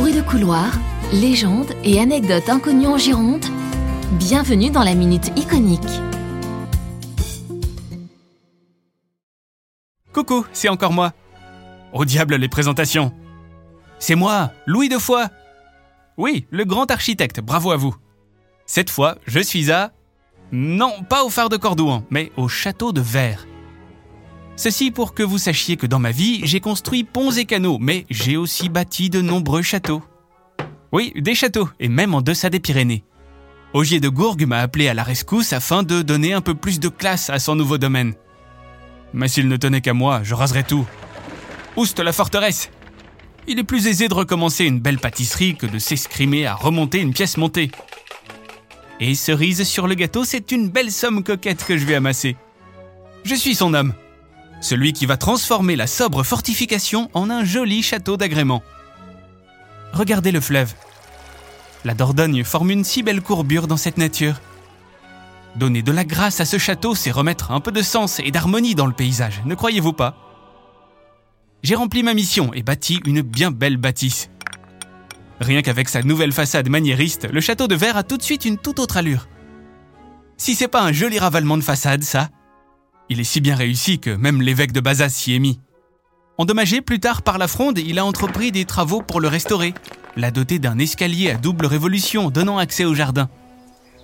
Bruits de couloir, légendes et anecdotes inconnues en Gironde, bienvenue dans la Minute Iconique. Coucou, c'est encore moi. Au diable les présentations. C'est moi, Louis de Foix. Oui, le grand architecte, bravo à vous. Cette fois, je suis à... Non, pas au phare de Cordouan, mais au château de Verre. Ceci pour que vous sachiez que dans ma vie, j'ai construit ponts et canaux, mais j'ai aussi bâti de nombreux châteaux. Oui, des châteaux, et même en deçà des Pyrénées. Ogier de Gourgue m'a appelé à la rescousse afin de donner un peu plus de classe à son nouveau domaine. Mais s'il ne tenait qu'à moi, je raserais tout. Ouste la forteresse Il est plus aisé de recommencer une belle pâtisserie que de s'escrimer à remonter une pièce montée. Et cerise sur le gâteau, c'est une belle somme coquette que je vais amasser. Je suis son homme celui qui va transformer la sobre fortification en un joli château d'agrément. Regardez le fleuve. La Dordogne forme une si belle courbure dans cette nature. Donner de la grâce à ce château, c'est remettre un peu de sens et d'harmonie dans le paysage, ne croyez-vous pas? J'ai rempli ma mission et bâti une bien belle bâtisse. Rien qu'avec sa nouvelle façade maniériste, le château de verre a tout de suite une toute autre allure. Si c'est pas un joli ravalement de façade, ça, il est si bien réussi que même l'évêque de Bazas s'y est mis. Endommagé plus tard par la fronde, il a entrepris des travaux pour le restaurer, l'a doté d'un escalier à double révolution donnant accès au jardin.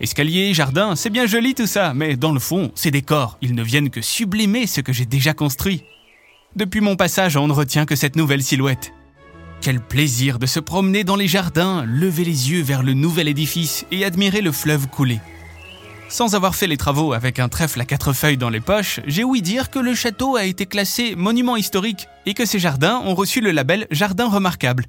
Escalier, jardin, c'est bien joli tout ça, mais dans le fond, ces décors, ils ne viennent que sublimer ce que j'ai déjà construit. Depuis mon passage, on ne retient que cette nouvelle silhouette. Quel plaisir de se promener dans les jardins, lever les yeux vers le nouvel édifice et admirer le fleuve couler. Sans avoir fait les travaux avec un trèfle à quatre feuilles dans les poches, j'ai ouï dire que le château a été classé monument historique et que ses jardins ont reçu le label Jardin remarquable.